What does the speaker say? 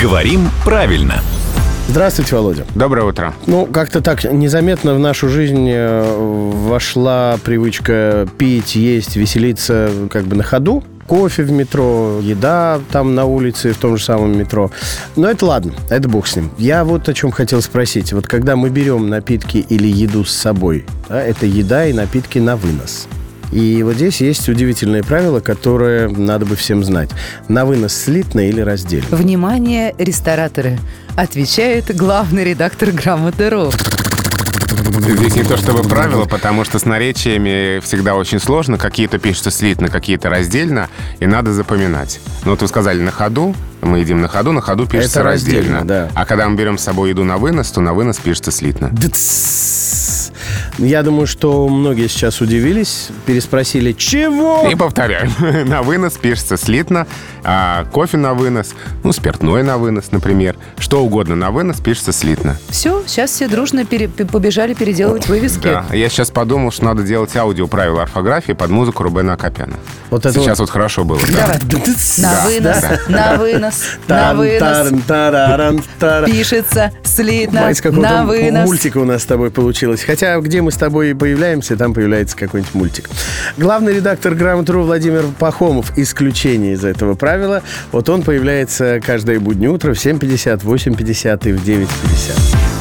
Говорим правильно. Здравствуйте, Володя. Доброе утро. Ну, как-то так незаметно в нашу жизнь э, вошла привычка пить, есть, веселиться как бы на ходу. Кофе в метро, еда там на улице, в том же самом метро. Но это ладно, это бог с ним. Я вот о чем хотел спросить. Вот когда мы берем напитки или еду с собой, да, это еда и напитки на вынос. И вот здесь есть удивительное правило, которое надо бы всем знать. На вынос слитно или раздельно? Внимание, рестораторы! Отвечает главный редактор «Грамоты.ру». Здесь не то чтобы правило, потому что с наречиями всегда очень сложно. Какие-то пишутся слитно, какие-то раздельно, и надо запоминать. Ну, вот вы сказали на ходу, мы едим на ходу, на ходу пишется Это раздельно, раздельно. да. А когда мы берем с собой еду на вынос, то на вынос пишется слитно. Дц. Я думаю, что многие сейчас удивились, переспросили, чего? И повторяю, на вынос пишется слитно, а кофе на вынос, ну, спиртное на вынос, например, что угодно на вынос пишется слитно. Все, сейчас все дружно пере- побежали переделывать вывески. Да, я сейчас подумал, что надо делать аудио правила орфографии под музыку Рубена Акопяна. Вот это Сейчас вот. вот хорошо было. да. На вынос, на вынос, на вынос. Пишется слитно, на вынос. мультика у нас с тобой получилось. Хотя, где мы с тобой появляемся, там появляется какой-нибудь мультик. Главный редактор «Грамотру» Владимир Пахомов исключение из этого правила. Вот он появляется каждое буднее утро в 7.50, 8.50 и в 9.50.